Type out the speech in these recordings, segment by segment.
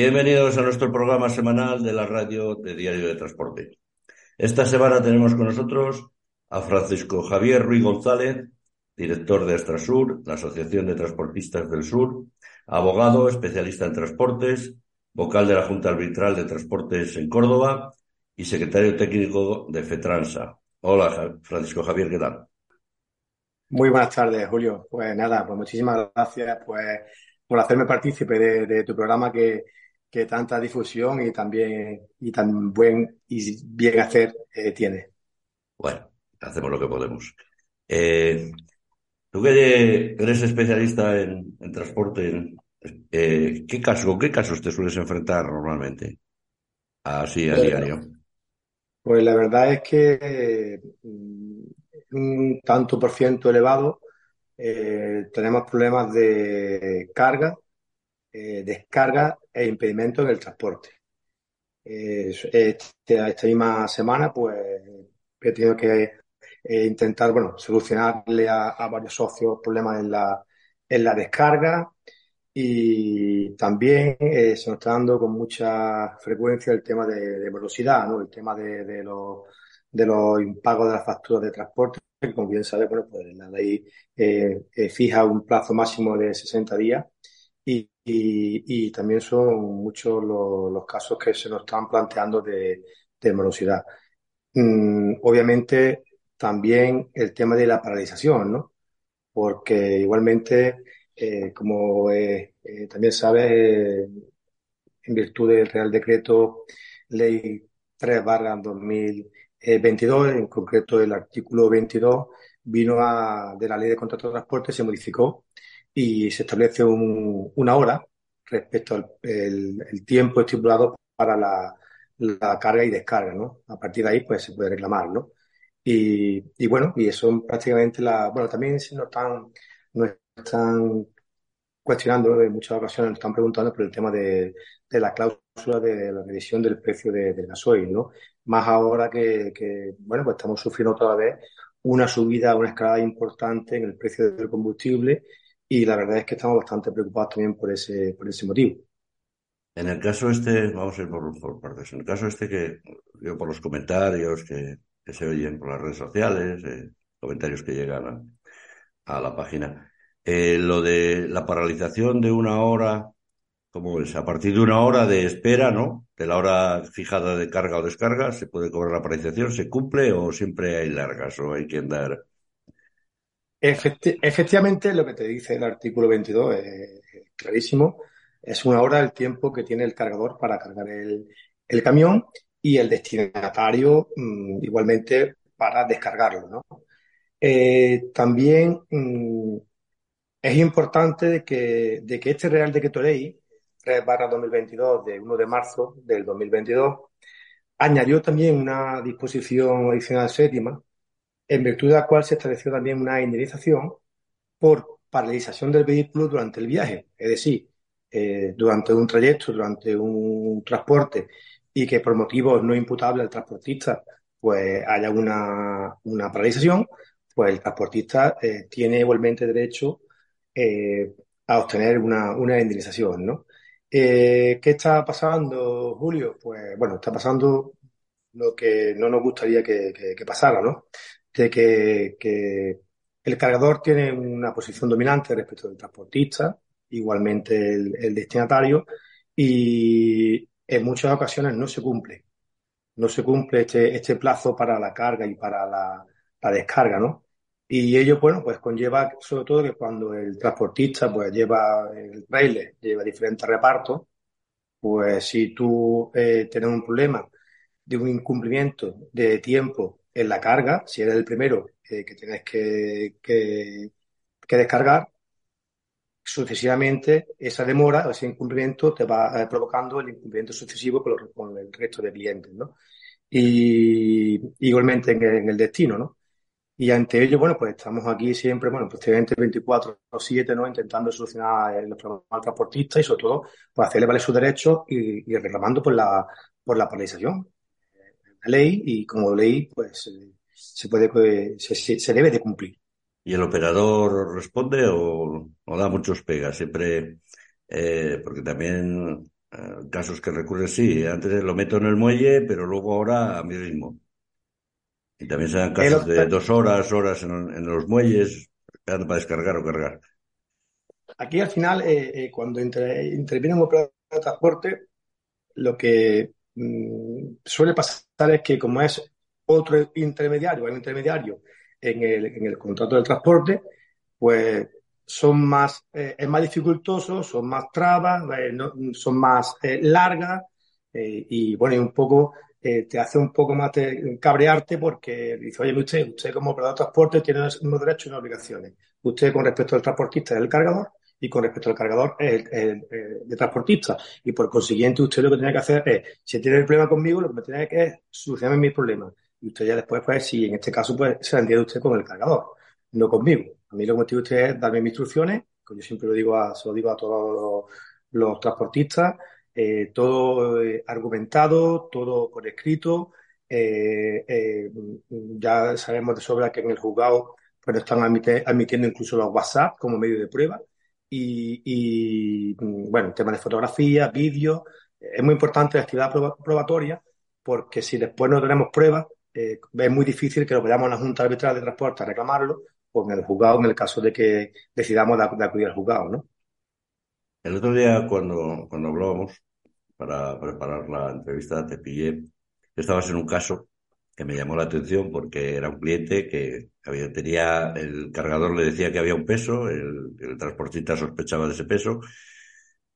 Bienvenidos a nuestro programa semanal de la radio de Diario de Transporte. Esta semana tenemos con nosotros a Francisco Javier Ruiz González, director de Astrasur, la Asociación de Transportistas del Sur, abogado, especialista en transportes, vocal de la Junta Arbitral de Transportes en Córdoba y secretario técnico de FETRANSA. Hola, Francisco Javier, ¿qué tal? Muy buenas tardes, Julio. Pues nada, pues muchísimas gracias pues, por hacerme partícipe de, tu programa que, que, tanta difusión y también y tan buen y bien hacer eh, tiene. Bueno, hacemos lo que podemos. Eh, tú que eres especialista en, transporte, eh, ¿qué caso, qué casos te sueles enfrentar normalmente? Así a diario. Pues la verdad es que mm, un tanto por ciento elevado eh, tenemos problemas de carga, eh, descarga e impedimento en el transporte. Este, esta misma semana, pues he tenido que eh, intentar, bueno, solucionarle a, varios socios problemas en la, en la descarga y también se nos está dando con mucha frecuencia el tema de, velocidad, ¿no? El tema de, de los de los impagos de las facturas de transporte, que como bien sabe, bueno, pues la ley eh, eh, fija un plazo máximo de 60 días y, también son muchos los, casos que se nos están planteando de, morosidad. Mm, obviamente también el tema de la paralización, ¿no? Porque igualmente, eh, como también sabe, en virtud del Real Decreto Ley 3 barra 2000 22, en concreto el artículo 22, vino a, de la ley de contrato de transporte, se modificó y se establece un, una hora respecto al tiempo estipulado para la, carga y descarga, ¿no? A partir de ahí, pues se puede reclamar, ¿no? Y, bueno, y eso prácticamente la, bueno, también si no están, no están cuestionando en muchas ocasiones, nos están preguntando por el tema de, de la cláusula de la revisión del precio de, del gasoil, ¿no? Más ahora que, que, bueno, pues estamos sufriendo otra vez una subida, una escalada importante en el precio del combustible y la verdad es que estamos bastante preocupados también por ese, por ese motivo. En el caso este, vamos a ir por, partes, en el caso este que yo por los comentarios que, que se oyen por las redes sociales, eh, comentarios que llegan a, a la página, eh, lo de la paralización de una hora como es? A partir de una hora de espera, ¿no? De la hora fijada de carga o descarga, se puede cobrar la paralización, ¿se cumple o siempre hay largas o hay que efectivamente, lo que te dice el artículo 22 es clarísimo. Es una hora el tiempo que tiene el cargador para cargar el, camión y el destinatario mm, igualmente para descargarlo, ¿no? Eh, también mm, es importante de que, de que este Real Decreto Ley 3 2022 de 1 de marzo del 2022, añadió también una disposición adicional séptima, en virtud de la cual se estableció también una indemnización por paralización del vehículo durante el viaje, es decir, eh, durante un trayecto, durante un transporte, y que por motivos no imputables al transportista pues haya una, una paralización, pues el transportista eh, tiene igualmente derecho eh, a obtener una, una indemnización, ¿no? ¿Qué está pasando, Julio? Pues bueno, está pasando lo que no nos gustaría que, pasara, ¿no? De que, el cargador tiene una posición dominante respecto del transportista, igualmente el, destinatario, y en muchas ocasiones no se cumple. No se cumple este, este plazo para la carga y para la, la descarga, ¿no? Y ello, bueno, pues conlleva sobre todo que cuando el transportista pues lleva el trailer, lleva diferentes repartos, pues si tú eh, tienes un problema de un incumplimiento de tiempo en la carga, si eres el primero que tienes que, que, descargar, sucesivamente esa demora o ese incumplimiento te va eh, provocando el incumplimiento sucesivo con, el resto de clientes, ¿no? Y igualmente en el destino, ¿no? Y ante ello, bueno, pues estamos aquí siempre, bueno, pues 24 o 7, ¿no? Intentando solucionar los problemas del transportista y sobre todo, pues hacerle valer sus derechos y, reclamando por la, por la paralización. La ley y como ley, pues se puede, pues, se, debe de cumplir. ¿Y el operador responde o, da muchos pegas? Siempre, eh, porque también casos que recurren, sí, antes lo meto en el muelle, pero luego ahora a mí mismo. Y también se dan casos de dos horas, horas en, los muelles, esperando para descargar o cargar. Aquí al final, eh, eh, cuando interviene un operador de transporte, lo que mm, suele pasar es que como es otro intermediario, el intermediario en el, contrato del transporte, pues son más, eh, es más dificultoso, son más trabas, son más largas y bueno, y un poco te hace un poco más cabrearte porque dice, oye, usted, usted como operador de transporte tiene unos derechos y unas obligaciones. Usted con respecto al transportista es el cargador y con respecto al cargador es el, de transportista. Y por consiguiente usted lo que tiene que hacer es, si tiene el problema conmigo, lo que me tiene que hacer es solucionar mis problemas. Y usted ya después, pues, si en este caso, pues se entiende usted con el cargador, no conmigo. A mí lo que me tiene usted es darme mis instrucciones, que yo siempre lo digo a, se lo digo a todos los transportistas, eh, todo eh, argumentado, todo por escrito. Eh, ya sabemos de sobra que en el juzgado pues, están admitiendo incluso los WhatsApp como medio de prueba. Y, bueno, tema de fotografía, vídeo. Es muy importante la actividad probatoria porque si después no tenemos pruebas, es muy difícil que lo vayamos a la Junta Arbitral de Transporte a reclamarlo o en el juzgado en el caso de que decidamos de, acudir al juzgado, ¿no? El otro día cuando, cuando hablábamos, para preparar la entrevista te pillé, estabas en un caso que me llamó la atención porque era un cliente que había, tenía, el cargador le decía que había un peso, el, transportista sospechaba de ese peso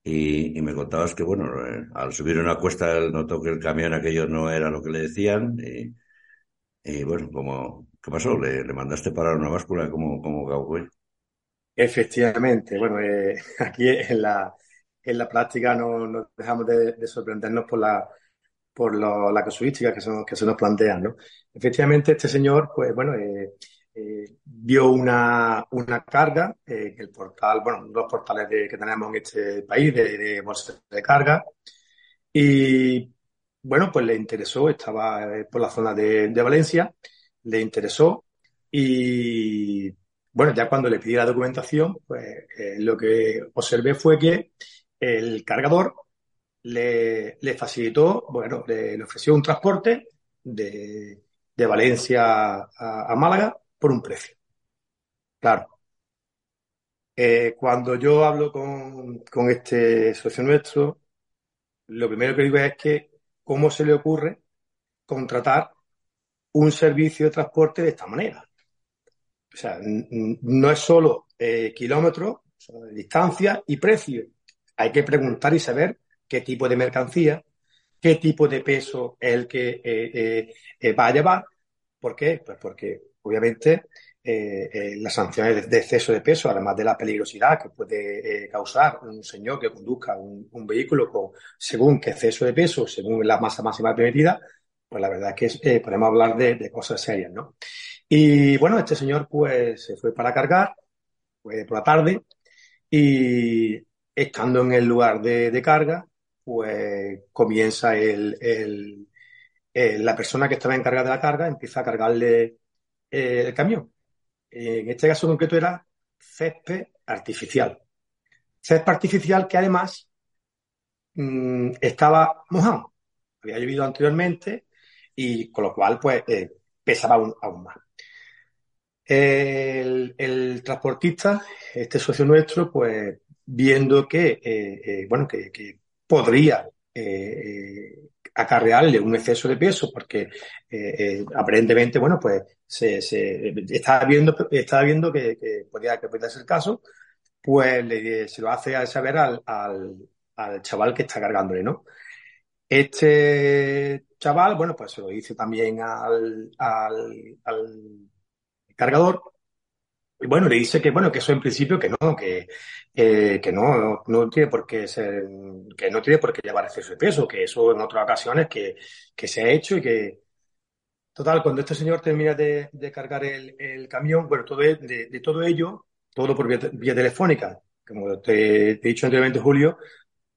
y, me contabas que, bueno, eh, al subir una cuesta él notó que el camión aquello no era lo que le decían y, bueno, como, ¿qué pasó? ¿Le, mandaste parar una báscula como, como Efectivamente, bueno, eh, aquí en la, en la práctica no, no dejamos de, sorprendernos por la por la casuística que, se nos plantean, ¿no? Efectivamente, este señor, pues bueno, eh, eh, una, una carga eh, el portal, bueno, los portales que tenemos en este país de, de de carga y bueno, pues le interesó, estaba por la zona de, de Valencia, le interesó y bueno, ya cuando le pedí la documentación, pues lo que observé fue que el cargador le, facilitó, bueno, le, ofreció un transporte de, Valencia a, Málaga por un precio. Claro. Eh, cuando yo hablo con, este socio nuestro, lo primero que digo es que cómo se le ocurre contratar un servicio de transporte de esta manera. O sea, no es solo eh, kilómetros, distancia y precio hay que preguntar y saber qué tipo de mercancía, qué tipo de peso es el que eh, eh, eh, va a llevar. ¿Por qué? Pues porque obviamente las sanciones de, exceso de peso, además de la peligrosidad que puede causar un señor que conduzca un, vehículo con según qué exceso de peso, según la masa máxima permitida, pues la verdad es que podemos hablar de, cosas serias, ¿no? Y bueno, este señor pues se fue para cargar, fue por la tarde, y estando en el lugar de, carga, pues comienza el, la persona que estaba encargada de la carga, empieza a cargarle eh, el camión. En este caso concreto era césped artificial. Césped artificial que además mm, estaba mojado. Había llovido anteriormente y con lo cual pues eh, pesaba aún, más. El, el, transportista, este socio nuestro, pues viendo que, eh, eh, bueno, que, podría eh, acarrearle un exceso de peso porque aparentemente, bueno, pues se, estaba viendo, estaba viendo que, podía, que podía ser el caso, pues se lo hace saber al, al, chaval que está cargándole, ¿no? Este chaval, bueno, pues se lo dice también al, al, cargador bueno, le dice que bueno, que eso en principio que no, que, que no, no, tiene por qué ser, que no tiene por qué llevar exceso de peso, que eso en otras ocasiones que, que se ha hecho y que total, cuando este señor termina de, de cargar el, el, camión, bueno, todo de, de, todo ello, todo por vía, telefónica, como te, he dicho anteriormente, Julio,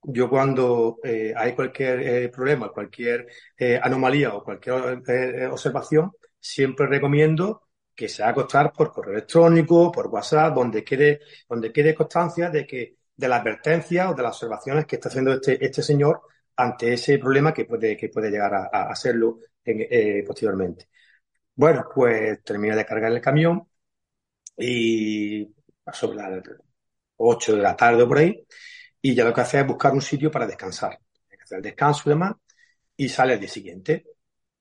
yo cuando eh, hay cualquier eh, problema, cualquier eh, anomalía o cualquier observación, siempre recomiendo que se va a costar por correo electrónico, por WhatsApp, donde quede, donde quede constancia de que de la advertencia o de las observaciones que está haciendo este, este señor ante ese problema que puede, que puede llegar a, a hacerlo eh, posteriormente. Bueno, pues termina de cargar el camión y sobre las 8 de la tarde o por ahí, y ya lo que hace es buscar un sitio para descansar. Hacer el descanso y demás, y sale al día siguiente.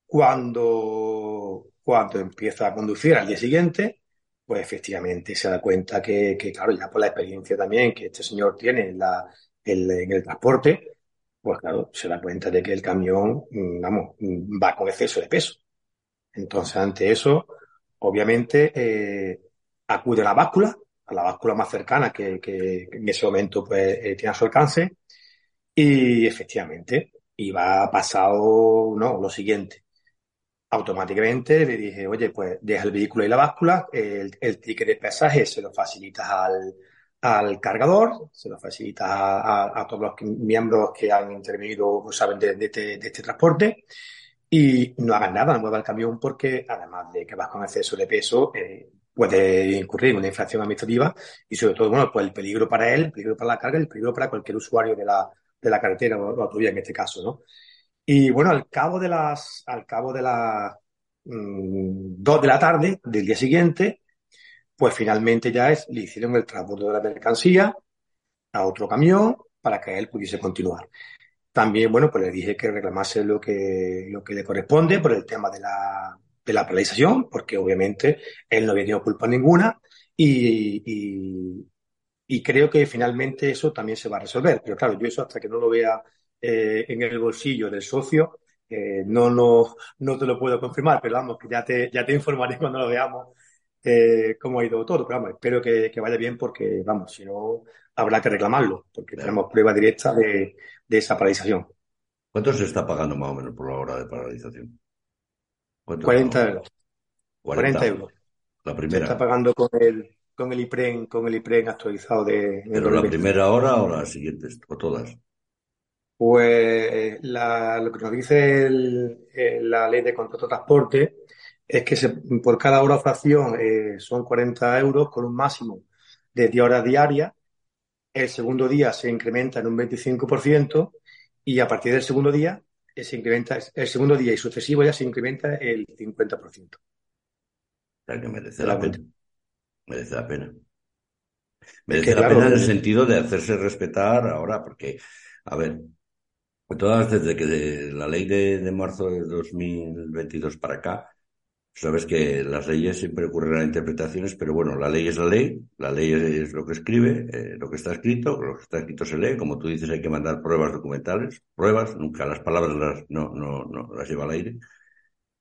Cuando, cuando empieza a conducir al día siguiente, pues efectivamente se da cuenta que, que, claro, ya por la experiencia también que este señor tiene en, la, en, el transporte, pues claro, se da cuenta de que el camión, mm, vamos, mm, va con exceso de peso. Entonces, ante eso, obviamente, eh, acude a la báscula, a la báscula más cercana que, en ese momento pues, eh, tiene a su alcance, y efectivamente, iba pasado, no, lo siguiente. Automáticamente le dije, oye, pues deja el vehículo y la báscula, el, el ticket de pesaje se lo facilitas al, al cargador, se lo facilitas a, a, todos los miembros que han intervenido o saben este, de, este, transporte y no hagan nada, no mueva el camión porque además de que vas con exceso de peso, eh, puede incurrir en una infracción administrativa y sobre todo, bueno, pues el peligro para él, el peligro para la carga el peligro para cualquier usuario de la, de la carretera o autovía en este caso, ¿no? Y bueno, al cabo de las, al cabo de las mmm, dos de la tarde del día siguiente, pues finalmente ya es, le hicieron el transporte de la mercancía a otro camión para que él pudiese continuar. También, bueno, pues le dije que reclamase lo que, lo que le corresponde por el tema de la, de la penalización, porque obviamente él no había tenido culpa ninguna y, y, creo que finalmente eso también se va a resolver. Pero claro, yo eso hasta que no lo vea eh, en el bolsillo del socio, eh, no, no, no te lo puedo confirmar, pero vamos, que ya te, ya te informaré cuando lo veamos eh, cómo ha ido todo. Pero vamos, espero que, que, vaya bien porque, vamos, si no, habrá que reclamarlo, porque tenemos prueba directa de, de esa paralización. ¿Cuánto se está pagando más o menos por la hora de paralización? 40 euros. 40. 40. euros. La primera. Se está pagando con el, con el IPREN, con el IPREN actualizado de. ¿Pero la primera hora o las siguientes? ¿O todas? Pues la, lo que nos dice el, el, la ley de contrato de transporte es que se, por cada hora de fracción eh, son 40 euros con un máximo de 10 horas diarias. El segundo día se incrementa en un 25% y a partir del segundo día se incrementa, el segundo día y sucesivo ya se incrementa el 50%. O sea que merece la, la pena. Merece la pena. Merece que, la claro, pena en el sentido de hacerse respetar ahora, porque, a ver, todas desde que de la ley de, de marzo de 2022 para acá, Sabes que las leyes siempre ocurren a interpretaciones, pero bueno, la ley es la ley, la ley es lo que escribe, eh, lo que está escrito, lo que está escrito se lee, como tú dices, hay que mandar pruebas documentales, pruebas, nunca las palabras las, no, no, no las lleva al aire,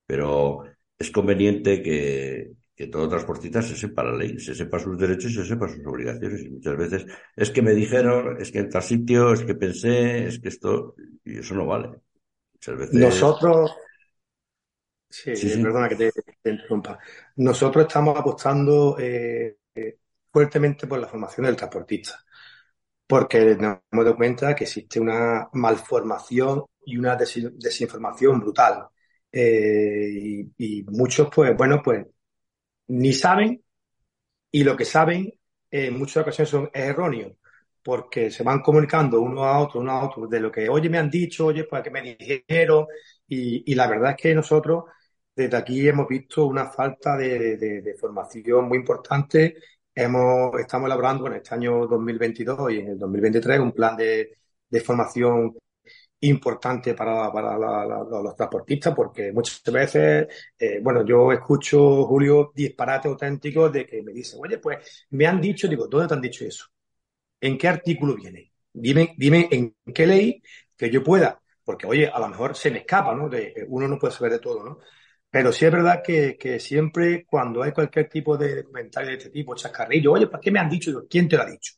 pero es conveniente que, que todo transportista se sepa la ley, se sepa sus derechos y se sepa sus obligaciones. Y muchas veces es que me dijeron, es que en tal sitio, es que pensé, es que esto, y eso no vale. Muchas veces. Nosotros, Sí, sí, sí. perdona que te, te, interrumpa. Nosotros estamos apostando eh, fuertemente por la formación del transportista, porque nos hemos dado cuenta que existe una malformación y una des desinformación brutal. Eh, y, y, muchos, pues, bueno, pues ni saben y lo que saben en muchas ocasiones son erróneos porque se van comunicando uno a otro, uno a otro, de lo que, oye, me han dicho, oye, pues que me dijeron, y, y la verdad es que nosotros desde aquí hemos visto una falta de, de, formación muy importante. Hemos, estamos elaborando en este año 2022 y en el 2023 un plan de formación importante para, para los transportistas, porque muchas veces, eh, bueno, yo escucho, Julio, disparates auténticos de que me dicen, oye, pues me han dicho, digo, ¿dónde te han dicho eso? ¿En qué artículo viene? Dime, dime en qué ley que yo pueda, porque oye, a lo mejor se me escapa, ¿no? De, uno no puede saber de todo, ¿no? Pero sí es verdad que, que, siempre cuando hay cualquier tipo de comentario de este tipo, chascarrillo, oye, ¿para qué me han dicho? ¿Quién te lo ha dicho?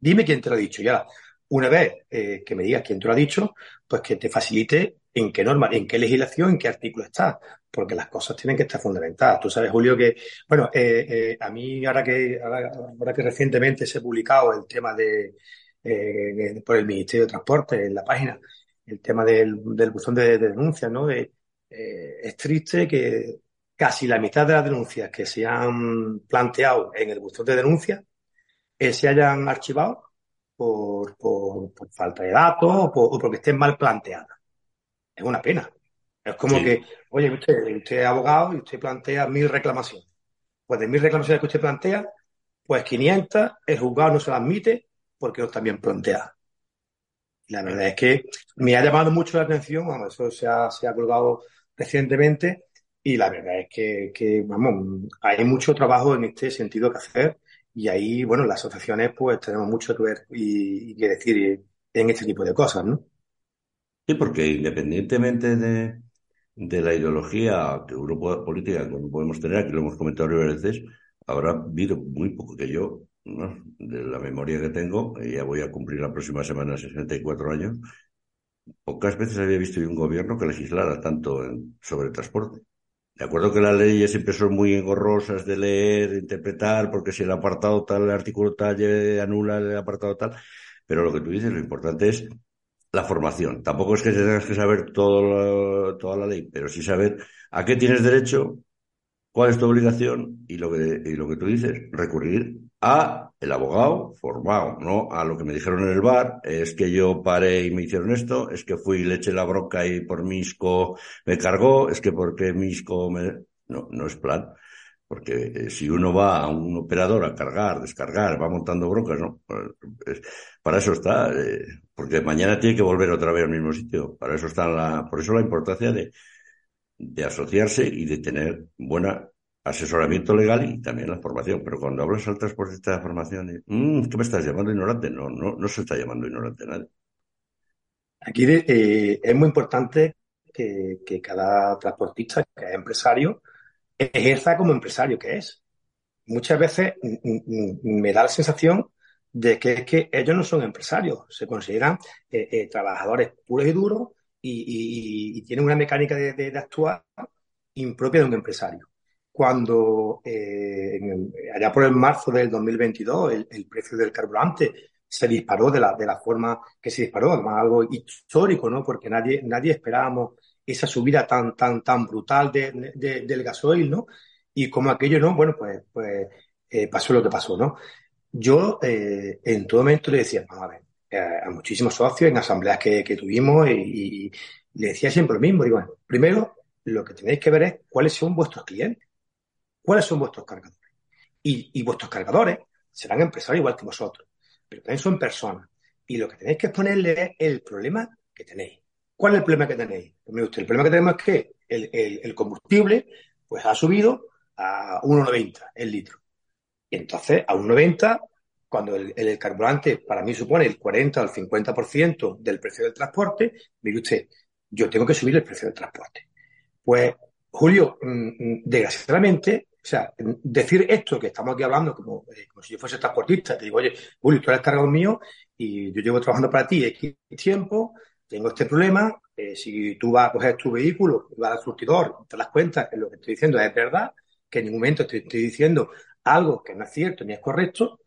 Dime quién te lo ha dicho. Ya, una vez eh, que me digas quién te lo ha dicho, pues que te facilite en qué norma, en qué legislación, en qué artículo está, porque las cosas tienen que estar fundamentadas. Tú sabes, Julio, que, bueno, eh, eh, a mí ahora que, ahora, ahora, que recientemente se ha publicado el tema de, eh, por el Ministerio de Transporte en la página, el tema del, buzón de, de denuncias, ¿no? De, eh, es triste que casi la mitad de las denuncias que se han planteado en el buzón de denuncias se hayan archivado por, por, falta de datos o, porque estén mal planteadas. Es una pena. Es como que, oye, usted, usted es abogado y usted plantea mil reclamaciones. Pues de mil reclamaciones que usted plantea, pues 500 el juzgado no se las admite porque no están bien planteadas. La verdad es que me ha llamado mucho la atención, eso se ha, se ha colgado recientemente, y la verdad es que, vamos, hay mucho trabajo en este sentido que hacer, y ahí, bueno, las asociaciones pues tenemos mucho que ver y, que decir en este tipo de cosas, ¿no? Sí, porque independientemente de, de la ideología que uno política que podemos tener, aquí lo hemos comentado varias veces, habrá habido muy poco que yo de la memoria que tengo, ya voy a cumplir la próxima semana 64 años, pocas veces había visto un gobierno que legislara tanto sobre transporte. De acuerdo que las leyes siempre son muy engorrosas de leer, de interpretar, porque si el apartado tal, el artículo tal anula el apartado tal, pero lo que tú dices, lo importante es la formación. Tampoco es que tengas que saber todo toda la ley, pero sí saber a qué tienes derecho, cuál es tu obligación y lo que, y lo que tú dices, recurrir a el abogado formado, no a lo que me dijeron en el bar, es que yo paré y me hicieron esto, es que fui y le eché la bronca y por Misco me cargó, es que porque Misco me... No, no es plan. Porque eh, si uno va a un operador a cargar, descargar, va montando broncas, ¿no? Pues, para eso está, eh, porque mañana tiene que volver otra vez al mismo sitio. Para eso está la, por eso la importancia de, de asociarse y de tener buena asesoramiento legal y también la formación. Pero cuando hablas al transportista de formación, mmm, ¿qué me estás llamando ignorante? No, no, no se está llamando ignorante nadie. Aquí eh, es muy importante que, cada transportista, que es empresario, ejerza como empresario que es. Muchas veces me da la sensación de que, que ellos no son empresarios, se consideran eh, eh, trabajadores puros y duros y, tienen una mecánica de actuar impropia de un empresario cuando eh, allá por el marzo del 2022 el, precio del carburante se disparó de la, de la forma que se disparó, además algo histórico, ¿no? Porque nadie, nadie esperábamos esa subida tan, tan, tan brutal de, del gasoil, ¿no? Y como aquello, ¿no? Bueno, pues, pues eh, pasó lo que pasó, ¿no? Yo eh, en todo momento le decía, a ver, muchísimos socios en asambleas que, que tuvimos y, le decía siempre lo mismo. Digo, bueno, primero lo que tenéis que ver es cuáles son vuestros clientes cuáles son vuestros cargadores. Y, vuestros cargadores serán empresarios igual que vosotros, pero también son personas. Y lo que tenéis que exponerle es el problema que tenéis. ¿Cuál es el problema que tenéis? Pues usted, el problema que tenemos es que el, combustible pues ha subido a 1,90 el litro. Y entonces, a 1,90, cuando el, carburante para mí supone el 40 o el 50% del precio del transporte, mire usted, yo tengo que subir el precio del transporte. Pues, Julio, mm, mm, desgraciadamente, o sea, decir esto que estamos aquí hablando como, eh, como si yo fuese transportista, te digo, oye, Julio, tú eres cargador mío y yo llevo trabajando para ti X tiempo, tengo este problema, eh, si tú vas a coger tu vehículo, vas al surtidor, te das cuenta que lo que estoy diciendo es verdad, que en ningún momento estoy, diciendo algo que no es cierto ni es correcto,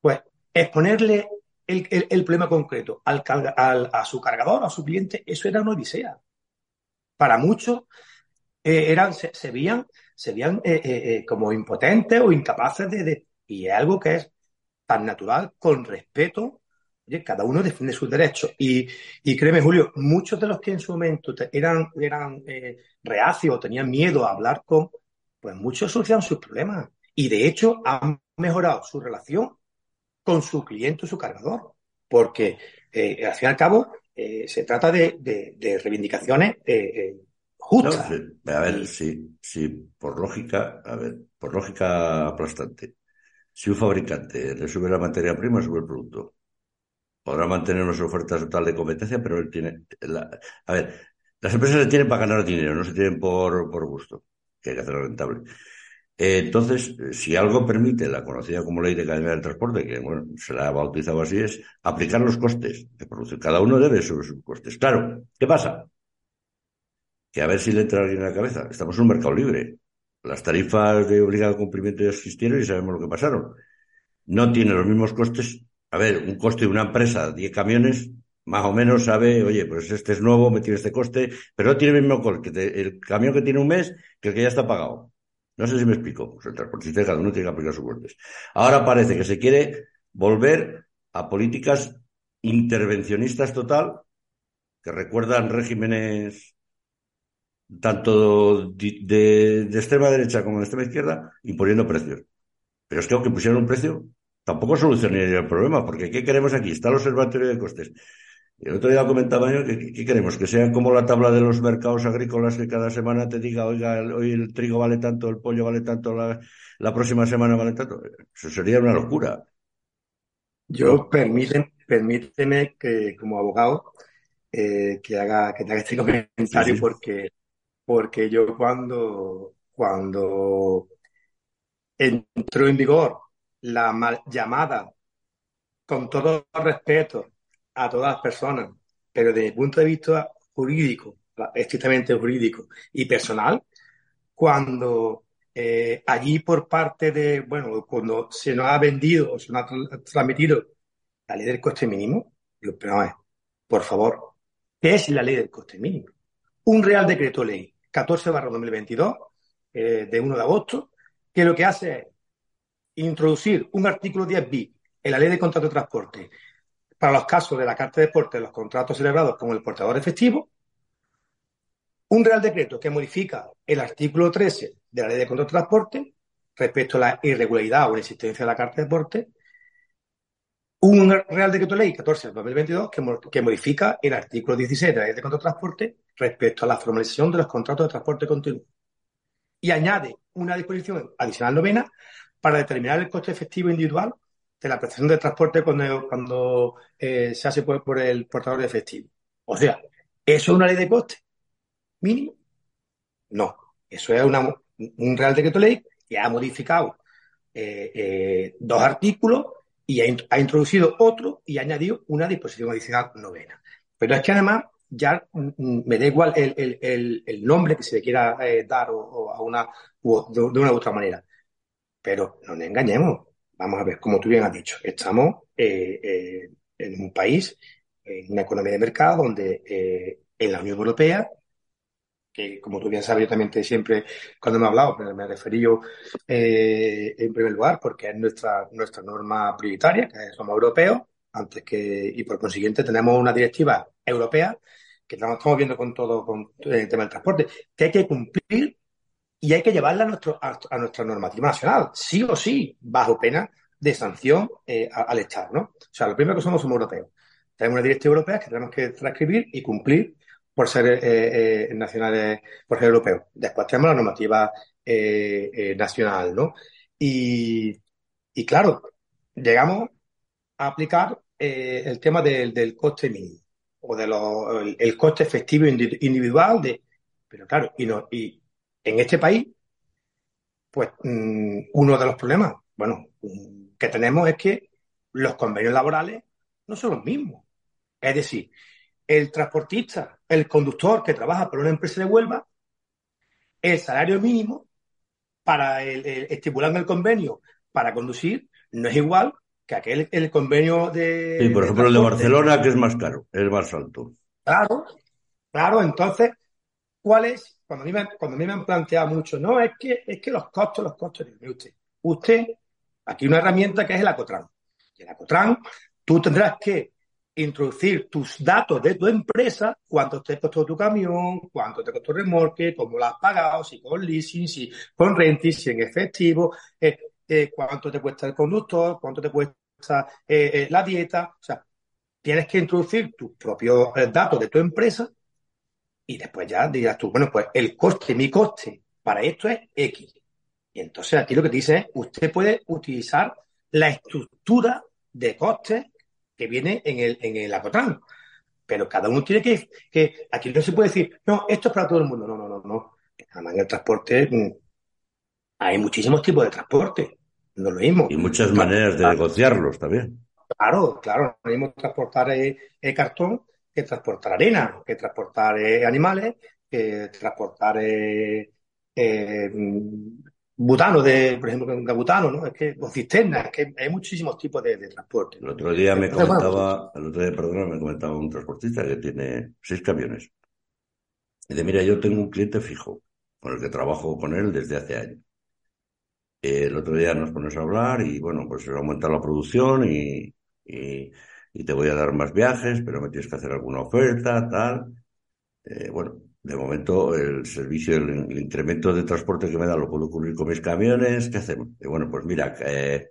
pues exponerle el, el, problema concreto al, al, a su cargador, a su cliente, eso era una odisea. Para muchos eh, eran, se, se veían serían eh, eh, eh, como impotentes o incapaces de, Y es algo que es tan natural, con respeto. Oye, cada uno defiende sus derechos. Y, y créeme, Julio, muchos de los que en su momento eran, eran reacios o tenían miedo a hablar con, pues muchos solucionan sus problemas. Y de hecho han mejorado su relación con su cliente o su cargador. Porque, al fin y al cabo, se trata de, de, de reivindicaciones a ver, si, si por lógica, a ver, por lógica aplastante, si un fabricante le sube la materia prima, sube el producto. Podrá mantener unas ofertas total de competencia, pero él tiene. a ver, las empresas se tienen para ganar dinero, no se tienen por, por gusto, que hay que hacerlo rentable. entonces, si algo permite la conocida como ley de cadena del transporte, que bueno, se la ha bautizado así, es aplicar los costes de producción. Cada uno debe sus costes. Claro, ¿qué pasa? Que a ver si le entra alguien en la cabeza. Estamos en un mercado libre. Las tarifas de obligado cumplimiento ya existieron y sabemos lo que pasaron. No tiene los mismos costes. A ver, un coste de una empresa, 10 camiones, más o menos sabe, oye, pues este es nuevo, me tiene este coste, pero no tiene el mismo coste el camión que tiene un mes que el que ya está pagado. No sé si me explico. Pues el transportista cada uno tiene que aplicar sus costes. Ahora parece que se quiere volver a políticas intervencionistas total que recuerdan regímenes tanto de, extrema derecha como de extrema izquierda imponiendo precios. Pero es que aunque pusieran un precio, tampoco solucionaría el problema, porque ¿qué queremos aquí? Está el observatorio de costes. El otro día comentaba yo que ¿qué queremos? Que sea como la tabla de los mercados agrícolas que cada semana te diga, oiga, hoy el trigo vale tanto, el pollo vale tanto, la, la próxima semana vale tanto. Eso sería una locura. Yo permíteme, permíteme que como abogado eh, que haga que te haga este comentario porque porque yo cuando cuando entró en vigor la mal llamada con todo respeto a todas las personas, pero desde mi punto de vista jurídico, estrictamente jurídico y personal, cuando eh, allí por parte de, bueno, cuando se nos ha vendido o se nos ha transmitido la ley del coste mínimo, lo es, por favor, ¿qué es la ley del coste mínimo? Un Real Decreto Ley 14 2022 eh, de 1 de agosto, que lo que hace es introducir un artículo 10 b en la ley de contrato de transporte para los casos de la carta de deporte de los contratos celebrados con el portador efectivo, un Real Decreto que modifica el artículo 13 de la Ley de Contrato de Transporte respecto a la irregularidad o la existencia de la carta de deporte, un Real Decreto Ley 14 de 2022 que, modifica el artículo 16 de la Ley de Contrato de Transporte respecto a la formalización de los contratos de transporte continuo. Y añade una disposición adicional novena para determinar el coste efectivo individual de la prestación de transporte cuando, cuando eh, se hace por, el portador de efectivo. O sea, ¿eso es una ley de coste mínimo? No, eso es un Real Decreto Ley que ha modificado eh, eh, dos artículos y ha, introducido otro y ha añadido una disposición adicional novena. Pero es que además ya mm, mm, me da igual el, nombre que se le quiera dar o, a una, de, una u otra manera. Pero no nos engañemos. Vamos a ver, como tú bien has dicho, estamos eh, eh, en un país, en una economía de mercado donde eh, en la Unión Europea, que como tú bien sabes, yo también siempre, cuando me he hablado, me he referido en primer lugar porque es nuestra, nuestra norma prioritaria, que somos europeos, antes que, y por consiguiente tenemos una directiva europea que estamos, viendo con todo, con el tema del transporte, que hay que cumplir y hay que llevarla a, nuestro, a, nuestra normativa nacional, sí o sí, bajo pena de sanción eh, al Estado, ¿no? O sea, lo primero que somos somos europeos. Tenemos una directiva europea que tenemos que transcribir y cumplir por ser eh, eh, nacionales, por ser europeos. Después tenemos la normativa nacional, ¿no? Y, y, claro, llegamos a aplicar el tema del, del, coste mínimo o del el, coste efectivo individual de, pero claro, y, no, y en este país, pues mm, uno de los problemas, bueno, que tenemos es que los convenios laborales no son los mismos. Es decir, el transportista, el conductor que trabaja por una empresa de Huelva, el salario mínimo para el, estipulando el convenio para conducir no es igual que aquel el convenio de. Sí, por ejemplo, el de Barcelona, que es más caro, es más alto. Claro, claro, entonces, ¿cuál es cuando a mí me, cuando me han planteado mucho, no, es que, es que los costos, los costos, usted, usted, aquí una herramienta que es el Acotran. Y el Acotran, tú tendrás que introducir tus datos de tu empresa, cuánto te costó tu camión, cuánto te costó el remolque, cómo lo has pagado, si con leasing, si con renting, si en efectivo, eh, eh, cuánto te cuesta el conductor, cuánto te cuesta eh, la dieta. O sea, tienes que introducir tus propios datos de tu empresa y después ya dirás tú, bueno, pues el coste, mi coste para esto es X. Y entonces aquí lo que te dice es, usted puede utilizar la estructura de costes que viene en el, en el Acotran. Pero cada uno tiene que, que, aquí no se puede decir, no, esto es para todo el mundo. No, no, no, no. Además en el transporte mm, hay muchísimos tipos de transporte. No lo mismo. Y muchas maneras de negociarlos también. Claro, claro. No mismo transportar el cartón que transportar arena, que transportar eh, animales, que transportar eh, eh, butano, de, por ejemplo, butano, ¿no? Es que, o cisternas, es que hay muchísimos tipos de, transporte. El otro día me comentaba, el otro día, perdón, me comentaba un transportista que tiene seis camiones. Y dice, mira, yo tengo un cliente fijo, con el que trabajo con él desde hace años. El otro día nos ponemos a hablar y bueno, pues aumenta la producción y, y, te voy a dar más viajes, pero me tienes que hacer alguna oferta, tal. Eh, bueno, de momento el servicio, el, incremento de transporte que me da lo puedo cubrir con mis camiones, ¿qué hacemos? Y bueno, pues mira, eh,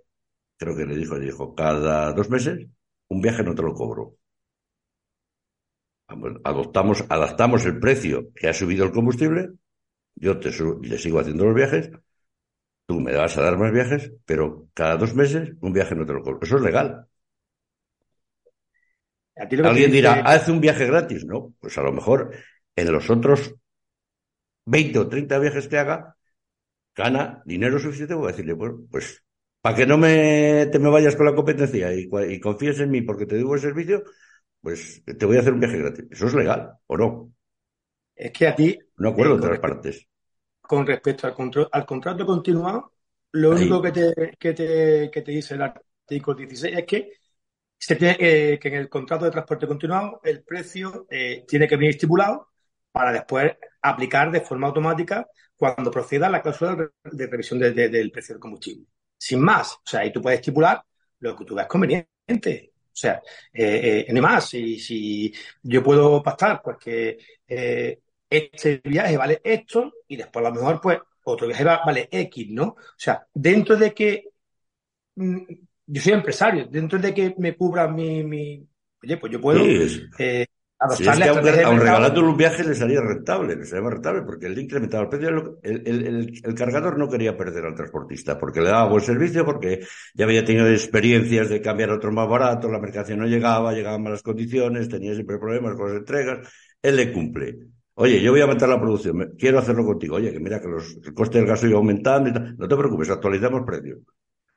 creo que le dijo, le dijo, cada dos meses un viaje no te lo cobro. Adoptamos, adaptamos el precio que ha subido el combustible, yo te, le sigo haciendo los viajes, tú me vas a dar más viajes, pero cada dos meses un viaje no te lo cobro. Eso es legal. Alguien dirá, hace un viaje gratis. No, pues a lo mejor en los otros 20 o 30 viajes que haga, gana dinero suficiente, voy a decirle, bueno, pues para que no me, te me vayas con la competencia y, y confíes en mí porque te digo el servicio, pues te voy a hacer un viaje gratis. ¿Eso es legal o no? Es que a ti... No acuerdo de las partes. Con respecto al, control, al contrato continuado, lo único que te, que, te, que te dice el artículo 16 es que se tiene, eh, que en el contrato de transporte continuado el precio eh, tiene que venir estipulado para después aplicar de forma automática cuando proceda la cláusula de revisión del precio del combustible sin más. O sea, ahí tú puedes estipular lo que tú veas conveniente. O sea, eh, eh, más. Si, si yo puedo pactar, pues que eh, este viaje vale esto y después a lo mejor, pues, otro viaje vale X, ¿no? O sea, dentro de que mm, yo soy empresario, dentro de que me cubra mi, mi oye, pues yo puedo eh, si es que aun, regalando un viaje le salía rentable, le salía más rentable, porque él incrementaba el precio. El, el, cargador no quería perder al transportista, porque le daba buen servicio, porque ya había tenido experiencias de cambiar a otro más barato, la mercancía no llegaba, llegaban malas condiciones, tenía siempre problemas con las entregas. Él le cumple. Oye, yo voy a aumentar la producción, quiero hacerlo contigo. Oye, que mira que los, el coste del gas iba aumentando y tal. No te preocupes, actualizamos precios.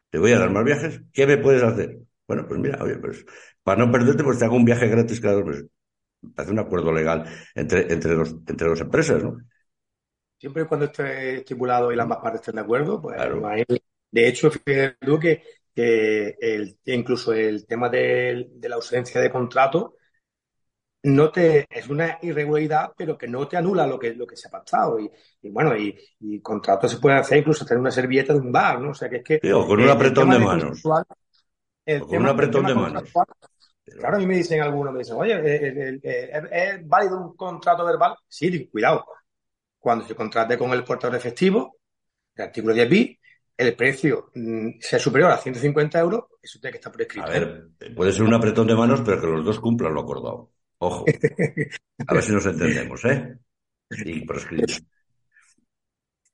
Te voy a dar más viajes. ¿Qué me puedes hacer? Bueno, pues mira, oye, pues para no perderte, pues te hago un viaje gratis cada dos meses hace un acuerdo legal entre, entre, dos, entre dos empresas, ¿no? Siempre cuando esté estipulado y ambas partes estén de acuerdo, pues de hecho, fíjate tú que, el, incluso el tema de, la ausencia de contrato no te es una irregularidad, pero que no te anula lo que, lo que se ha pactado. Y, bueno, y, y contratos se pueden hacer incluso tener una servilleta de un bar, ¿no? O sea que es que. o con un apretón de manos. o con un apretón de manos. Claro, a mí me dicen algunos, me dicen, oye, ¿es, válido un contrato verbal? Sí, cuidado. Cuando se contrate con el portador efectivo, el artículo 10 b el precio mm, sea superior a 150 euros, eso tiene que estar por escrito. A ver, puede ser un apretón de manos, pero que los dos cumplan lo acordado. Ojo. A ver si nos entendemos, ¿eh? Y por escrito.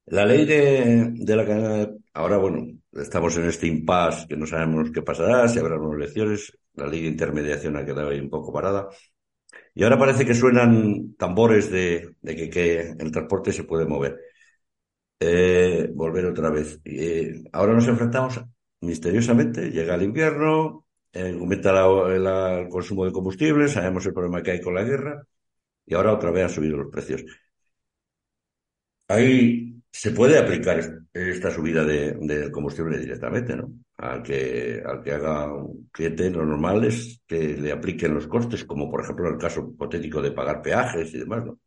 La ley de, de la cadena, ahora bueno, estamos en este impasse que no sabemos qué pasará, si habrá nuevas elecciones, la ley de intermediación ha quedado ahí un poco parada. Y ahora parece que suenan tambores de, que, el transporte se puede mover. Eh, volver otra vez. Eh, ahora nos enfrentamos misteriosamente, llega el invierno, eh, aumenta el consumo de combustible, sabemos el problema que hay con la guerra y ahora otra vez han subido los precios. Ahí se puede aplicar esta subida de, combustible directamente, ¿no? Al que, al que haga un cliente, lo normal es que le apliquen los costes, como por ejemplo en el caso hipotético de pagar peajes y demás, ¿no?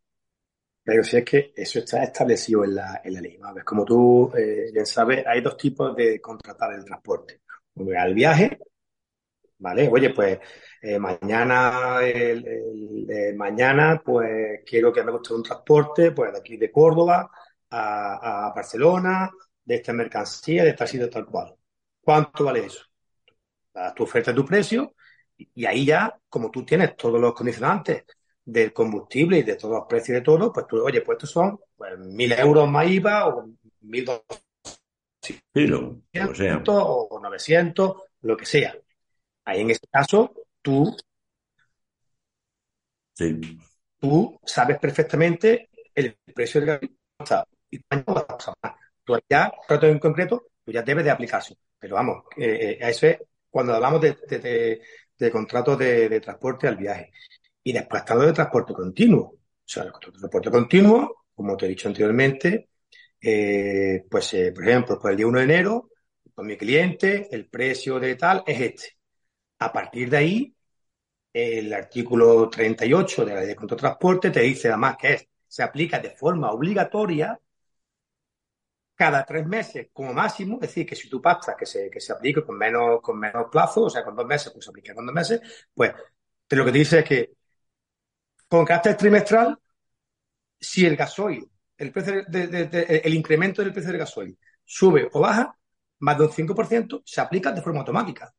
Pero si es que eso está establecido en la, en la ley. Como tú eh, bien sabes, hay dos tipos de contratar el transporte. Al viaje, ¿vale? Oye, pues eh, mañana, el, mañana, pues quiero que me guste un transporte, pues de aquí de Córdoba a, Barcelona, de esta mercancía, de esta sitio tal cual. ¿Cuánto vale eso? tu oferta, tu precio, y ahí ya, como tú tienes todos los condicionantes del combustible y de todos los precios de todo, pues tú, oye, pues estos son pues, mil euros más IVA o mil doscientos o 900, lo que sea. Ahí en ese caso, tú, tú sabes perfectamente el precio del gas y tú ya, trato en concreto, tú ya debes de aplicarse. Pero vamos, eh, a eso es cuando hablamos de, de, de, contratos de, transporte al viaje. Y después está lo de transporte continuo. O sea, el transporte continuo, como te he dicho anteriormente, eh, pues, eh, por ejemplo, pues el día 1 de enero, con mi cliente, el precio de tal es este. A partir de ahí, el artículo 38 de la ley de contrato de transporte te dice además que es, se aplica de forma obligatoria cada tres meses como máximo, es decir, que si tu pasta que se, que se aplique con menos, con menos plazo, o sea, con dos meses, pues se aplica con dos meses, pues te lo que te dice es que con carácter trimestral, si el gasoil, el, precio de, el incremento del precio del gasoil sube o baja, más de un 5%, se aplica de forma automática.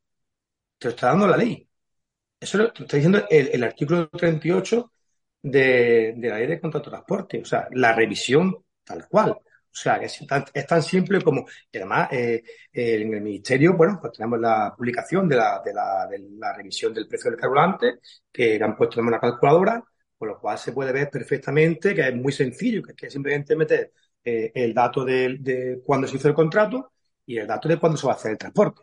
Te lo está dando la ley. Eso lo, te está diciendo el, el artículo 38 de, de, la ley de contrato de transporte. O sea, la revisión tal cual. O sea, es tan, es tan simple como, y además, eh, eh, en el Ministerio, bueno, pues tenemos la publicación de la, de la, de la revisión del precio del carburante, que han puesto en una calculadora, con lo cual se puede ver perfectamente que es muy sencillo, que es simplemente meter eh, el dato de, de cuándo se hizo el contrato y el dato de cuándo se va a hacer el transporte.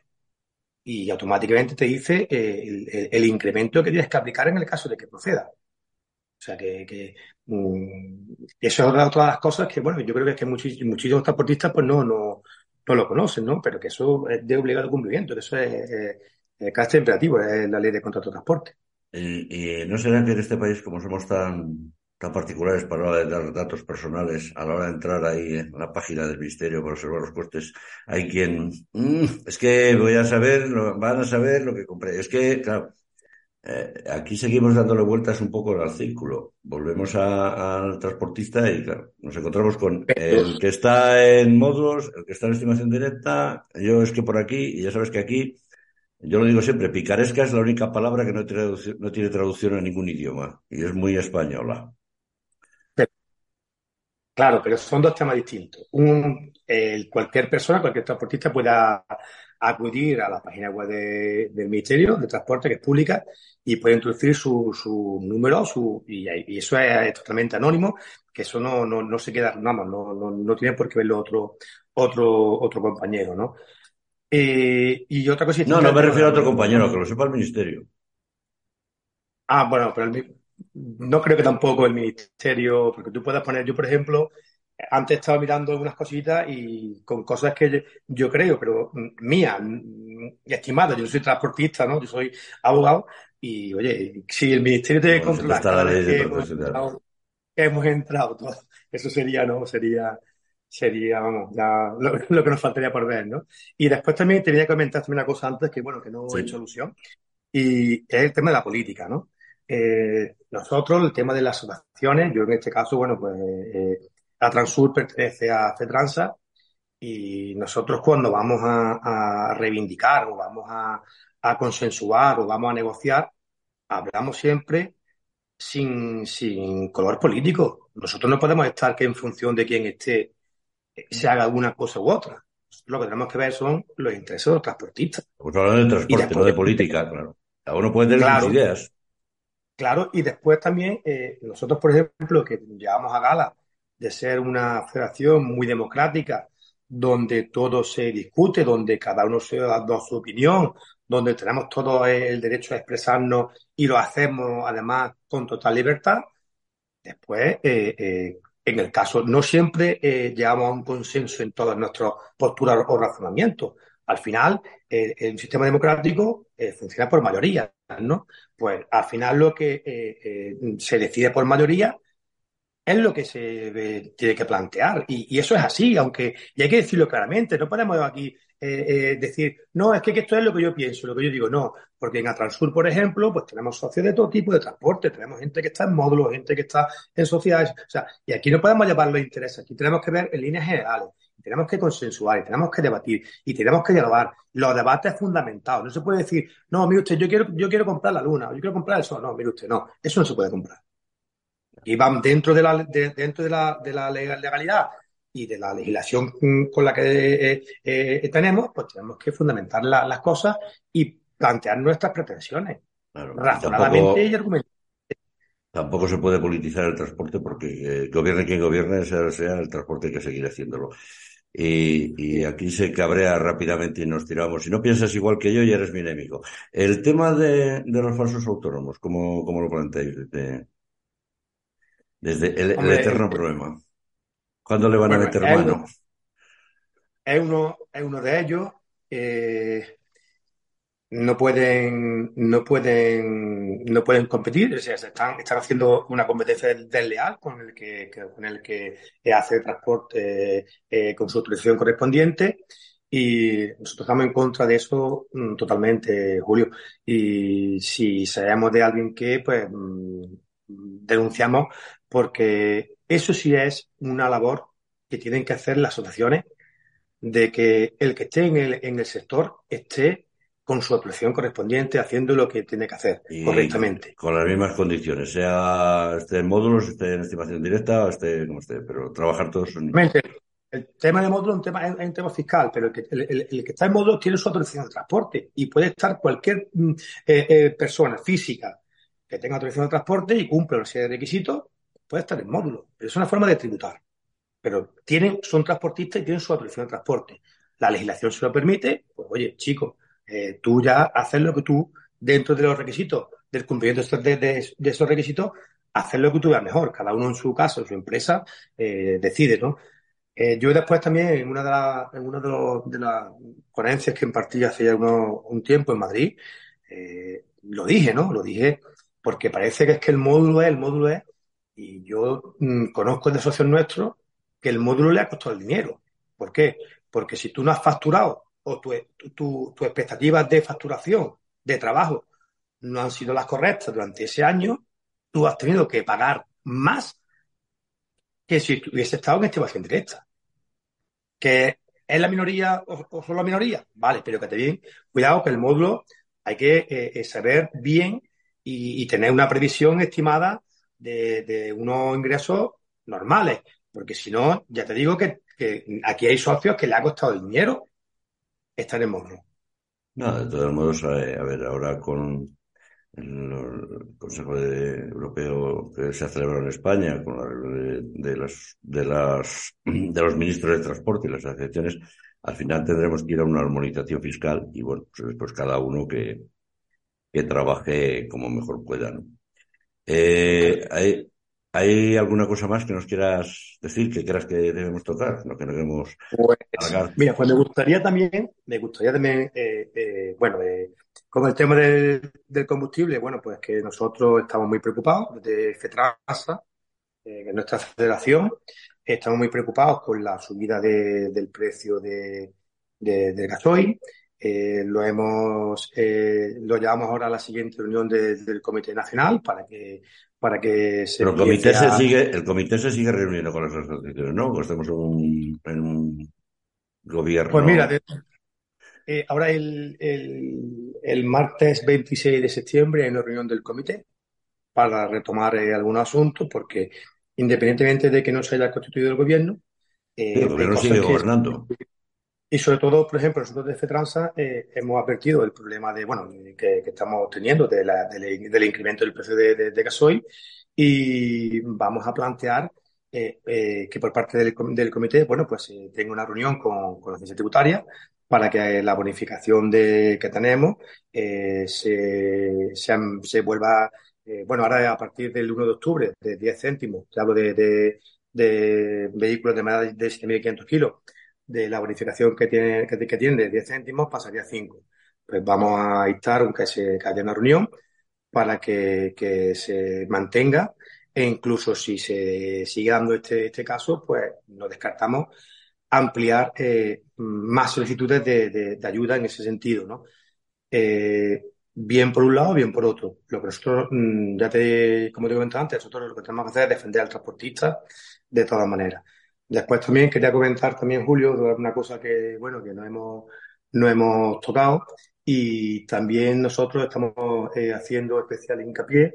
Y automáticamente te dice el, el, incremento que tienes que aplicar en el caso de que proceda. O sea que, que um, eso es otra, otra las cosas que, bueno, yo creo que es que muchísimos, muchísimos transportistas pues no, no, no lo conocen, ¿no? Pero que eso es de obligado cumplimiento, que eso es, carácter imperativo, es la ley de contrato de transporte. Y, no será que en este país, como somos tan, tan particulares para dar datos personales, a la hora de entrar ahí en la página del Ministerio para observar los costes, hay quien, mmm, es que voy a saber, van a saber lo que compré. Es que, claro, eh, aquí seguimos dándole vueltas un poco al círculo. Volvemos al transportista y claro, nos encontramos con el que está en modos, el que está en estimación directa, yo es que por aquí, y ya sabes que aquí yo lo digo siempre, picaresca es la única palabra que no, no tiene traducción en ningún idioma y es muy española. Pero, claro, pero son dos temas distintos. Un, eh, cualquier persona, cualquier transportista pueda acudir a la página web de, del Ministerio de Transporte, que es pública, y puede introducir su, su número su, y, y, eso es totalmente anónimo, que eso no, no, no se queda, vamos, no, no, no tiene por qué verlo otro, otro, otro compañero, ¿no? Eh, y otra cosa. No, no me refiero a otro compañero, que lo sepa el ministerio. Ah, bueno, pero el, no creo que tampoco el ministerio, porque tú puedes poner, yo por ejemplo, antes estaba mirando algunas cositas y con cosas que yo, yo creo, pero mía, estimada, yo soy transportista, ¿no? Yo soy abogado y, oye, si el ministerio te No, de que hemos entrado, que hemos entrado todos, eso sería, ¿no? Sería, sería, vamos, ya lo, lo que nos faltaría por ver, ¿no? Y después también tenía que comentar también una cosa antes que, bueno, que no he hecho Sí. alusión, y es el tema de la política, ¿no? Eh, nosotros, el tema de las asociaciones, yo en este caso, bueno, pues eh, la Transur pertenece a Cetransa y nosotros cuando vamos a, a reivindicar o vamos a, a consensuar o vamos a negociar, hablamos siempre sin, sin color político. Nosotros no podemos estar que en función de quién esté eh, se haga una cosa u otra. Lo que tenemos que ver son los intereses de los transportistas. Pues hablando de transporte, no de política, claro. Cada uno puede tener ideas. claro, y después también eh, nosotros, por ejemplo, que llevamos a gala de ser una federación muy democrática, donde todo se discute, donde cada uno se da, su opinión, donde tenemos todo el derecho a expresarnos y lo hacemos además con total libertad, después, eh, eh, en el caso, no siempre eh, llegamos a un consenso en todas nuestras posturas o razonamientos. Al final, eh, el sistema democrático eh, funciona por mayoría, ¿no? Pues al final lo que eh, eh, se decide por mayoría es lo que se tiene que plantear. Y, y eso es así, aunque, y hay que decirlo claramente, no podemos aquí eh, eh, decir, no, es que, esto es lo que yo pienso, lo que yo digo, no, porque en Atransur, por ejemplo, pues tenemos socios de todo tipo de transporte, tenemos gente que está en módulos, gente que está en sociedades, o sea, y aquí no podemos llevar los intereses, aquí tenemos que ver en líneas generales, tenemos que consensuar, y tenemos que debatir, y tenemos que dialogar. Los debates fundamentados, no se puede decir, no, mire usted, yo quiero, yo quiero comprar la luna, yo quiero comprar el sol, no, mire usted, no, eso no se puede comprar y van dentro de la, de, dentro de la, de la legalidad y de la legislación con la que eh, eh, tenemos, pues tenemos que fundamentar la, las cosas y plantear nuestras pretensiones Claro. Y razonadamente y tampoco, argumentalmente. tampoco se puede politizar el transporte porque eh, gobierne quien gobierne, sea, sea el transporte hay que seguir haciéndolo. Y, y aquí se cabrea rápidamente y nos tiramos. Si no piensas igual que yo, ya eres mi enemigo. El tema de, de los falsos autónomos, ¿cómo, cómo lo planteáis desde, desde el, el eterno eh, problema? ¿Cuándo le van a meter es uno, mano? es uno, es uno de ellos. Eh, no pueden, no pueden, no pueden competir, o sea, están, están haciendo una competencia desleal con el que, con el que hace transporte eh, con su autorización correspondiente. Y nosotros estamos en contra de eso mm, totalmente, Julio. Y si sabemos de alguien que, pues, mm, denunciamos porque eso sí es una labor que tienen que hacer las asociaciones de que el que esté en el, en el sector esté con su actuación correspondiente, haciendo lo que tiene que hacer correctamente. Con las mismas condiciones, sea esté en módulos, esté en estimación directa, esté como esté, pero trabajar todos en... El tema de módulos es un tema, es un tema fiscal, pero el que, el, que, está en módulos tiene su autorización de transporte y puede estar cualquier mm, eh, eh, persona física que tenga autorización de transporte y cumple una serie de requisitos, puede estar en módulo. es una forma de tributar. Pero tienen, son transportistas y tienen su autorización de transporte. La legislación se lo permite, pues oye, chicos, eh, tú ya haces lo que tú, dentro de los requisitos, del cumplimiento de, esos requisitos, haces lo que tú veas mejor. Cada uno en su caso, en su empresa, eh, decide, ¿no? Eh, yo después también, en una de, en una de, las ponencias que impartí hace un tiempo en Madrid, lo dije, ¿no? Lo dije porque parece que es que el módulo es, el módulo es, y yo mm, conozco de socios nuestros que el módulo le ha costado el dinero. ¿Por qué? Porque si tú no has facturado o tus tu, tu expectativas de facturación, de trabajo, no han sido las correctas durante ese año, tú has tenido que pagar más que si hubiese estado en estimación directa. ¿Que es la minoría o, solo la minoría? Vale, pero que te bien, cuidado que el módulo hay que eh, eh, saber bien y, tener una previsión estimada de, de, unos ingresos normales, porque si no, ya te digo que, aquí hay socios que le ha costado dinero estar en. No, de todos modos, a ver, ahora con el Consejo Europeo que se ha celebrado en España, con la, de, de, las, de, las, de los ministros de transporte y las asociaciones, al final tendremos que ir a una armonización fiscal y bueno, pues después cada uno que, que trabaje como mejor pueda. ¿no? Eh, hay, ¿Hay alguna cosa más que nos quieras decir, que creas que debemos tocar, no que nos debemos pues, Mira, pues me gustaría también, me gustaría también, eh, eh, bueno, eh, con el tema del, combustible, bueno, pues que nosotros estamos muy preocupados de FETRASA, que es nuestra federación, estamos muy preocupados con la subida del precio de, del gasoil. Lo hemos, lo llevamos ahora a la siguiente reunión del Comité Nacional para que para que se. Pero el comité, se sigue, el comité se sigue reuniendo con las asociaciones, ¿no? Pues estamos en un, en un gobierno. Pues mira, eh, ahora el, el, el, martes 26 de septiembre hay una reunión del comité para retomar eh, algunos asuntos, porque independientemente de que no se haya constituido el gobierno. Eh, el gobierno sigue gobernando. Y sobre todo, por ejemplo, nosotros de FETRANSA eh, hemos advertido el problema de, bueno, que, estamos teniendo del incremento del precio de, gasoil. Y vamos a plantear eh, eh, que por parte del, comité, bueno, pues eh, tenga una reunión con, la agencia tributaria para que la bonificación de, que tenemos se, se, vuelva, bueno, ahora a partir del 1 de octubre, de 10 céntimos, te hablo de, de vehículos de más de 7.500 kilos, de la bonificación que tiene, que, tiene de 10 céntimos pasaría a 5. Pues vamos a instar aunque se haya una reunión para que, que, se mantenga e incluso si se sigue dando este, este caso, pues no descartamos ampliar eh, más solicitudes de, de, ayuda en ese sentido, ¿no? Eh, bien por un lado, bien por otro. Lo que nosotros, mm, ya te, como te comentado antes, nosotros lo que tenemos que hacer es defender al transportista de todas maneras. Después también quería comentar también, Julio, una cosa que, bueno, que no hemos, no hemos tocado y también nosotros estamos eh, haciendo especial hincapié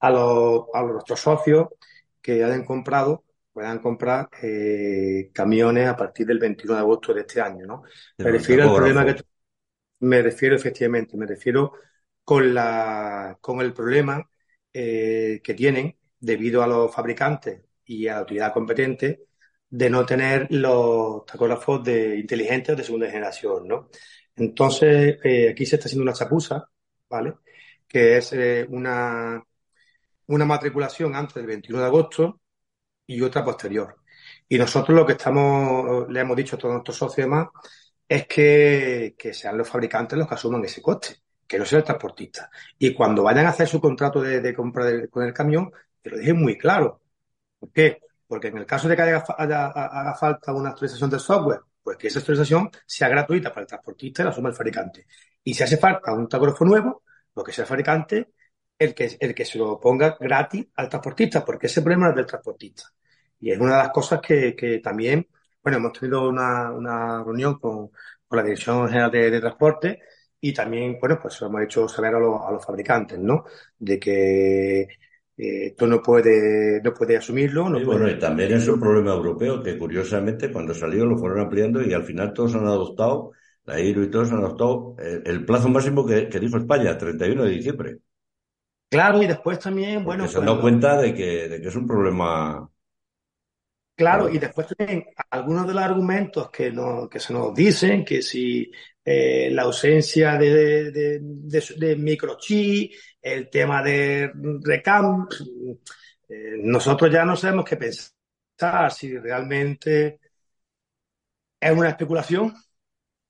a los, a nuestros socios que hayan comprado, puedan comprar eh, camiones a partir del 21 de agosto de este año, ¿no? Me refiero al problema que me refiero efectivamente, me refiero con la con el problema eh, que tienen debido a los fabricantes y a la autoridad competente de no tener los tacógrafos de inteligentes de segunda generación, ¿no? Entonces, eh, aquí se está haciendo una chapuza, ¿vale? Que es eh, una, una matriculación antes del 21 de agosto y otra posterior. Y nosotros lo que estamos, le hemos dicho a todos nuestros socios y demás, es que, sean los fabricantes los que asuman ese coste, que no sea el transportista. Y cuando vayan a hacer su contrato de, compra con el camión, que lo dejen muy claro. ¿Por qué? Porque en el caso de que haga, falta una actualización del software, pues que esa actualización sea gratuita para el transportista y la asuma el fabricante. Y si hace falta un tacógrafo nuevo, pues que sea el fabricante el que, el que se lo ponga gratis al transportista, porque ese problema es del transportista. Y es una de las cosas que, que también bueno, hemos tenido una, una reunión con, con, la Dirección General de, Transporte y también, bueno, pues hemos hecho saber a, los, a los fabricantes, ¿no? De que esto no puede, no puede asumirlo. No bueno, y también es un problema europeo que curiosamente cuando salió lo fueron ampliando y al final todos han adoptado, la IRU y todos han adoptado el, plazo máximo que, que, dijo España, 31 de diciembre. Claro, y después también, bueno. se han dado cuenta de que, de que es un problema Claro, y después también algunos de los argumentos que, no, que se nos dicen, que si eh, la ausencia de, de, de, microchip, el tema de recam, eh, nosotros ya no sabemos qué pensar, si realmente es una especulación,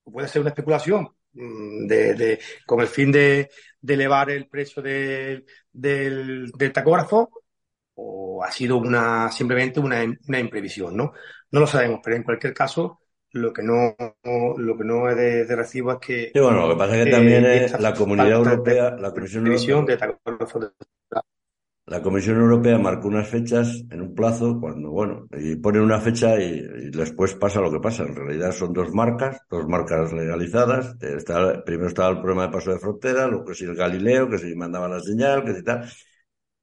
o puede ser una especulación mm, de, de, con el fin de, elevar el precio del, del tacógrafo, o ha sido una simplemente una, una imprevisión, ¿no? No lo sabemos, pero en cualquier caso, lo que no, lo que no es de, recibo es que. Sí, bueno, lo que pasa es que también es la Comunidad Europea, la Comisión Europea. la Comisión Europea marcó unas fechas en un plazo, cuando, bueno, y pone una fecha y, después pasa lo que pasa. En realidad son dos marcas, dos marcas legalizadas. Está, primero estaba el problema de paso de frontera, luego que si el Galileo, que si mandaba la señal, que si tal.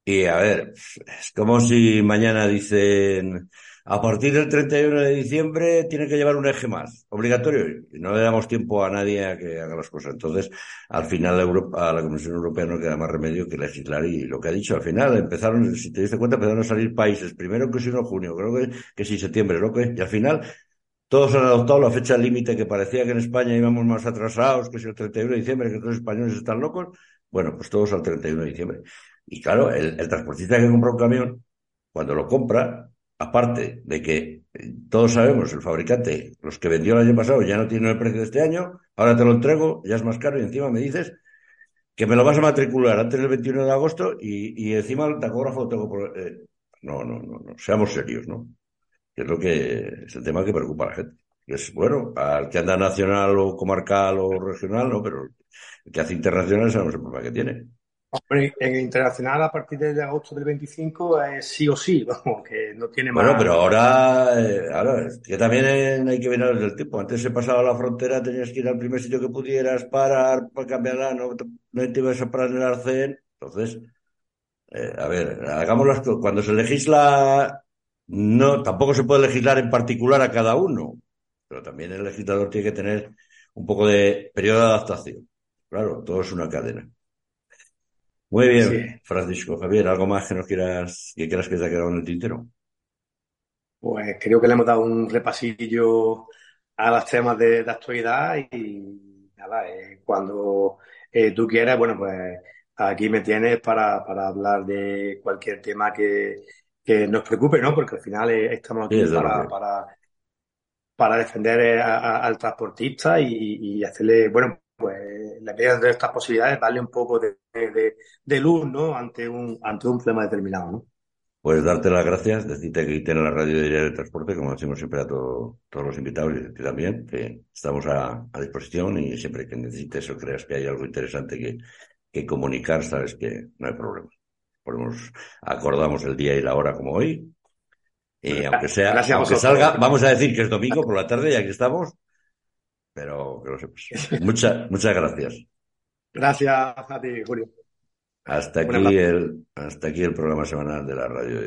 Y a ver, es como si mañana dicen, a partir del 31 de diciembre tiene que llevar un eje más, obligatorio, y no le damos tiempo a nadie a que haga las cosas. Entonces, al final a la Comisión Europea no queda más remedio que legislar y lo que ha dicho, al final empezaron, si te diste cuenta, empezaron a salir países, primero que si no junio, creo que, que si septiembre, ¿no? Que, y al final todos han adoptado la fecha límite que parecía que en España íbamos más atrasados, que si el 31 de diciembre, que los españoles están locos. Bueno, pues todos al 31 de diciembre. Y claro, el, transportista que compra un camión, cuando lo compra, aparte de que eh, todos sabemos, el fabricante, los que vendió el año pasado ya no tienen el precio de este año, ahora te lo entrego, ya es más caro y encima me dices que me lo vas a matricular antes del 21 de agosto y, encima el tacógrafo lo tengo. Eh, no, no, no, no, seamos serios, ¿no? Que es lo que es el tema que preocupa a la gente. Es bueno, al que anda nacional o comarcal o regional, no, pero el que hace internacional sabemos el problema que tiene en internacional a partir de agosto del 25 es sí o sí, vamos, que no tiene más. Bueno, pero ahora, eh, ahora que también hay que ver el tiempo. Antes se pasaba la frontera, tenías que ir al primer sitio que pudieras, parar, para cambiarla, no, no te ibas a parar en el arcén. Entonces, eh, a ver, hagamos las Cuando se legisla, no, tampoco se puede legislar en particular a cada uno, pero también el legislador tiene que tener un poco de periodo de adaptación. Claro, todo es una cadena. Muy bien, Francisco Javier, ¿algo más que nos quieras, que quieras que te ha quedado en el tintero? Pues creo que le hemos dado un repasillo a los temas de, actualidad y nada, eh, cuando eh, tú quieras, bueno, pues aquí me tienes para, para hablar de cualquier tema que, que nos preocupe, ¿no? Porque al final eh, estamos aquí para, para, para, defender al transportista y, y hacerle, bueno, pues la medida de estas posibilidades darle un poco de, de, luz ¿no? ante, un, ante un problema determinado. ¿no? Pues darte las gracias, decirte que tiene la radio diaria de transporte, como decimos siempre a todos los invitados y ti también, que estamos a, a, disposición y siempre que necesites o creas que hay algo interesante que, que comunicar, sabes que no hay problema. Ponemos, acordamos el día y la hora como hoy. Y aunque sea, aunque salga, vamos a decir que es domingo por la tarde y aquí estamos, pero que lo sepas. Muchas, muchas gracias. Gracias a ti, Julio. Hasta aquí, el, hasta aquí el programa semanal de la Radio